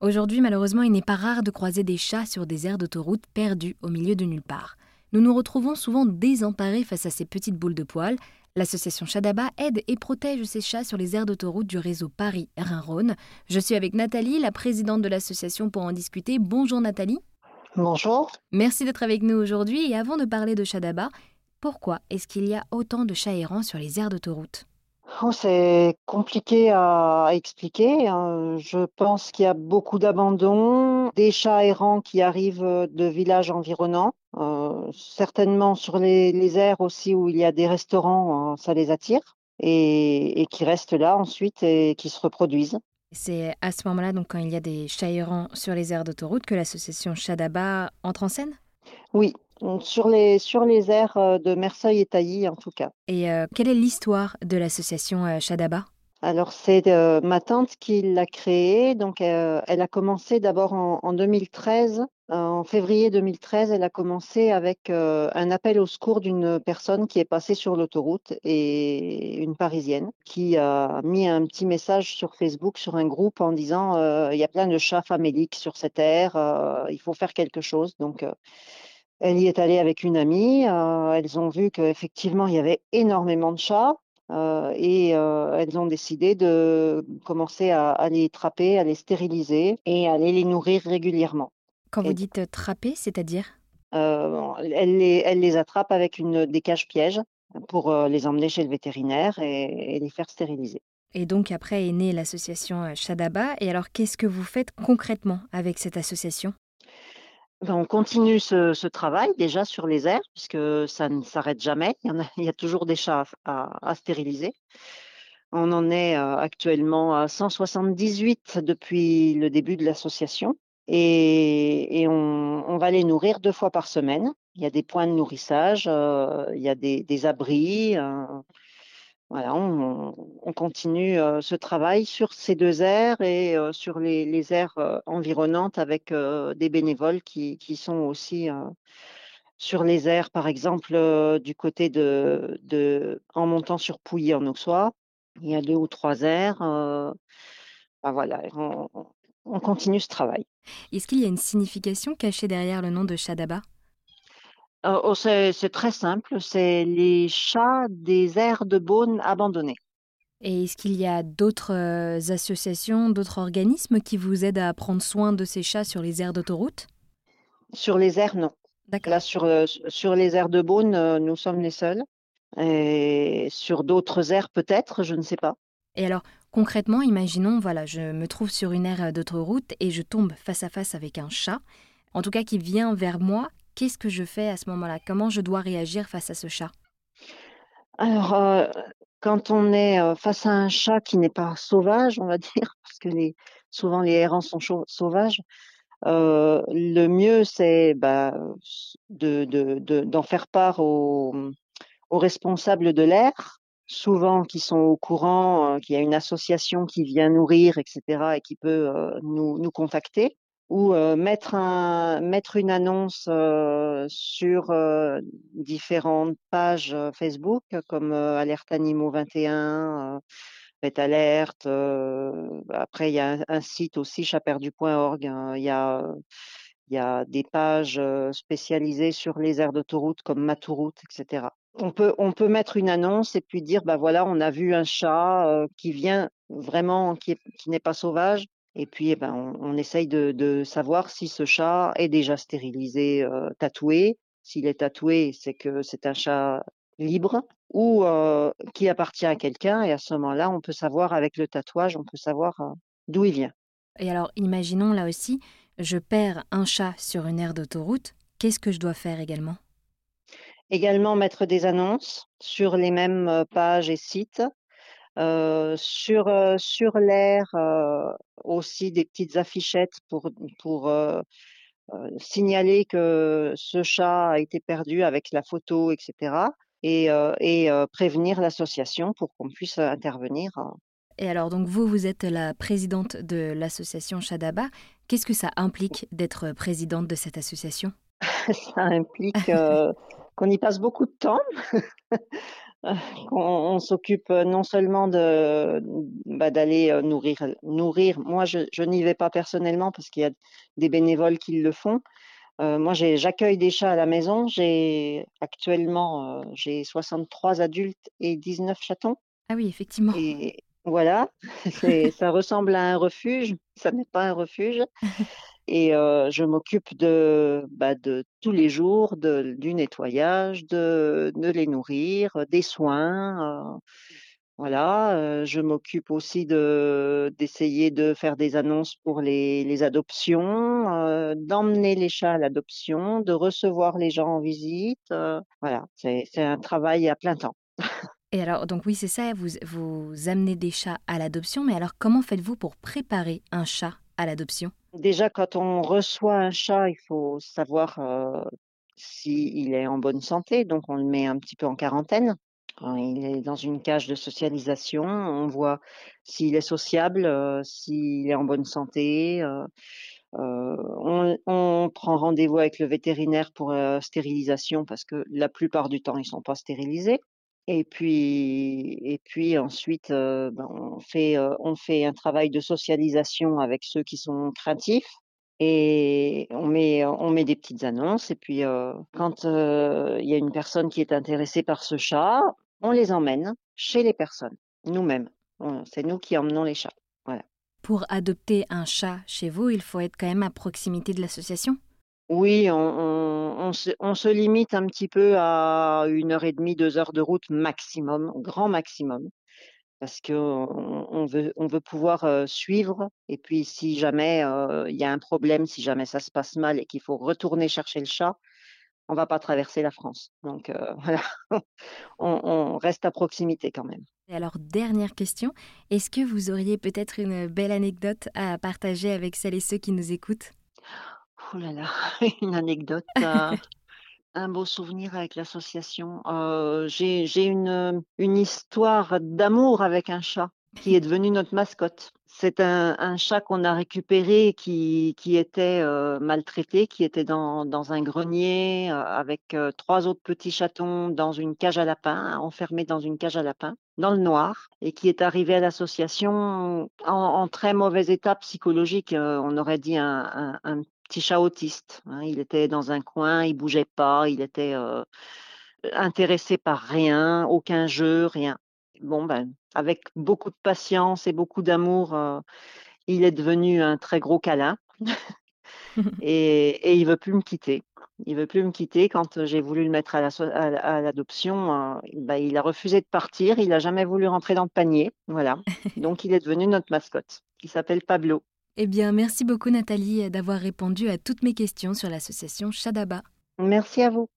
Aujourd'hui, malheureusement, il n'est pas rare de croiser des chats sur des aires d'autoroute perdus au milieu de nulle part. Nous nous retrouvons souvent désemparés face à ces petites boules de poils. L'association Chadaba aide et protège ces chats sur les aires d'autoroute du réseau Paris-Rhin-Rhône. Je suis avec Nathalie, la présidente de l'association, pour en discuter. Bonjour Nathalie. Bonjour. Merci d'être avec nous aujourd'hui. Et avant de parler de Chadaba, pourquoi est-ce qu'il y a autant de chats errants sur les aires d'autoroute? Oh, c'est compliqué à expliquer. hein. Je pense qu'il y a beaucoup d'abandon, des chats errants qui arrivent euh, de villages environnants, euh, certainement sur les, les aires aussi où il y a des restaurants, euh, ça les attire, et, et qui restent là ensuite et qui se reproduisent. C'est à ce moment-là, donc quand il y a des chats errants sur les aires d'autoroute, que l'association Chadaba entre en scène? Oui, sur les, sur les aires euh, de Merceil et Tailly en tout cas. Et euh, quelle est l'histoire de l'association euh, Chadaba Alors, c'est euh, ma tante qui l'a créée. Donc, euh, elle a commencé d'abord en, en 2013. Euh, en février 2013, elle a commencé avec un appel au secours d'une personne qui est passée sur l'autoroute et une Parisienne qui a mis un petit message sur Facebook, sur un groupe en disant il y a plein de chats faméliques sur cette aire, il faut faire quelque chose. Donc, elle y est allée avec une amie. euh, elles ont vu qu'effectivement, il y avait énormément de chats. Euh, et euh, elles ont décidé de commencer à, à les trapper, à les stériliser et à aller les nourrir régulièrement. Quand vous dites trapper, c'est-à-dire? Elles, les, attrapent avec une, des cages pièges pour les emmener chez le vétérinaire et, et les faire stériliser. Et donc après est née l'association Chadaba. Et alors qu'est-ce que vous faites concrètement avec cette association? On continue ce, travail déjà sur les aires puisque ça ne s'arrête jamais. Il y, a, toujours des chats à, stériliser. On en est euh, actuellement à 178 depuis le début de l'association et, on, va les nourrir deux fois par semaine. Il y a des points de nourrissage, euh, il y a des, des abris. euh, voilà, on, on continue euh, ce travail sur ces deux aires et euh, sur les, aires euh, environnantes avec des bénévoles qui, sont aussi sur les aires, par exemple, du côté de, en montant sur Pouilly en Auxois. Il y a deux ou trois aires. ben voilà, on, on continue ce travail. Est-ce qu'il y a une signification cachée derrière le nom de Chadaba? Euh, oh, c'est c'est très simple, c'est les chats des aires de Beaune abandonnés. Et est-ce qu'il y a d'autres euh, associations, d'autres organismes qui vous aident à prendre soin de ces chats sur les aires d'autoroute? Sur les aires, non. D'accord. Là, sur, euh, sur les aires de Beaune, euh, nous sommes les seuls. Et sur d'autres aires, peut-être, je ne sais pas. Et alors, concrètement, imaginons, voilà, je me trouve sur une aire d'autoroute et je tombe face à face avec un chat, en tout cas qui vient vers moi. Qu'est-ce que je fais à ce moment-là? Comment je dois réagir face à ce chat? Alors, euh, quand on est euh, face à un chat qui n'est pas sauvage, on va dire, parce que souvent les errants sont sauvages, euh, le mieux, c'est bah, de, de, de- d'en faire part aux, responsables de l'aire, souvent qui sont au courant qu'il y a une association qui vient nourrir, etc., et qui peut nous, nous contacter, ou euh, mettre, un, mettre une annonce euh, sur euh, différentes pages Facebook, comme Alerte Animaux 21, euh, Pet Alert. euh, après, il y a un, site aussi, chaperdu.org. hein, il y a des pages spécialisées sur les aires d'autoroute comme Matouroute, etc. On peut, on peut mettre une annonce et puis dire, bah voilà, on a vu un chat qui vient vraiment, qui n'est pas sauvage. Et puis, eh ben, on, on essaye de, de savoir si ce chat est déjà stérilisé, euh, tatoué. S'il est tatoué, c'est que c'est un chat libre ou euh, qui appartient à quelqu'un. Et à ce moment-là, on peut savoir avec le tatouage, on peut savoir euh, d'où il vient. Et alors, imaginons là aussi, je perds un chat sur une aire d'autoroute. Qu'est-ce que je dois faire également? Également mettre des annonces sur les mêmes pages et sites. Euh, sur euh, sur l'air euh, aussi des petites affichettes pour pour signaler que ce chat a été perdu avec la photo, etc. Et, et prévenir l'association pour qu'on puisse intervenir. euh. Et alors, donc vous, vous êtes la présidente de l'association Chadaba. Qu'est-ce que ça implique d'être présidente de cette association? Ça implique qu'on y passe beaucoup de temps. on, s'occupe non seulement de bah, d'aller nourrir nourrir. Moi, je, je n'y vais pas personnellement parce qu'il y a des bénévoles qui le font. moi, j'accueille des chats à la maison. J'ai actuellement j'ai 63 adultes et 19 chatons. Ah oui, effectivement. Et voilà, ça ressemble à un refuge. Ça n'est pas un refuge. Et je m'occupe de, bah, de tous les jours, du nettoyage, de, les nourrir, des soins. voilà, je m'occupe aussi de d'essayer de faire des annonces pour les, adoptions, d'emmener les chats à l'adoption, de recevoir les gens en visite. voilà, c'est un travail à plein temps. Et alors, donc oui, c'est ça, vous amenez des chats à l'adoption, mais alors comment faites-vous pour préparer un chat? L'adoption? Déjà, quand on reçoit un chat, il faut savoir s'il est en bonne santé. Donc, on le met un petit peu en quarantaine. il est dans une cage de socialisation. On voit s'il est sociable, s'il est en bonne santé. on, on, prend rendez-vous avec le vétérinaire pour stérilisation parce que la plupart du temps, ils sont pas stérilisés. Et puis, et puis ensuite, ben, on fait, on fait un travail de socialisation avec ceux qui sont craintifs et on met, on met des petites annonces. Et puis, quand il y a une personne qui est intéressée par ce chat, on les emmène chez les personnes, nous-mêmes. C'est nous qui emmenons les chats. Voilà. Pour adopter un chat chez vous, il faut être quand même à proximité de l'association? Oui, on, se, limite un petit peu à une heure et demie, deux heures de route maximum, grand maximum, parce qu'on on veut, on veut pouvoir suivre. Et puis, si jamais il y a un problème, si jamais ça se passe mal et qu'il faut retourner chercher le chat, on va pas traverser la France. Donc voilà, on, on reste à proximité quand même. Et alors, dernière question, est-ce que vous auriez peut-être une belle anecdote à partager avec celles et ceux qui nous écoutent? Oh là là, une anecdote, euh, un beau souvenir avec l'association. Euh, j'ai une, une histoire d'amour avec un chat qui est devenu notre mascotte. C'est un, chat qu'on a récupéré qui, qui était euh, maltraité, qui était dans, dans un grenier avec trois autres petits chatons dans une cage à lapins, enfermé dans une cage à lapins, dans le noir, et qui est arrivé à l'association en, très mauvais état psychologique. on aurait dit un, un, un petit chat autiste. Hein. Il était dans un coin, il bougeait pas, il était euh, intéressé par rien, aucun jeu, rien. Bon, ben, avec beaucoup de patience et beaucoup d'amour, euh, il est devenu un très gros câlin. et, il veut plus me quitter. Il veut plus me quitter. Quand j'ai voulu le mettre à l'adoption, euh, ben, il a refusé de partir. Il n'a jamais voulu rentrer dans le panier. Voilà. Donc, il est devenu notre mascotte. Il s'appelle Pablo. Eh bien, merci beaucoup Nathalie d'avoir répondu à toutes mes questions sur l'association Shadaba. Merci à vous.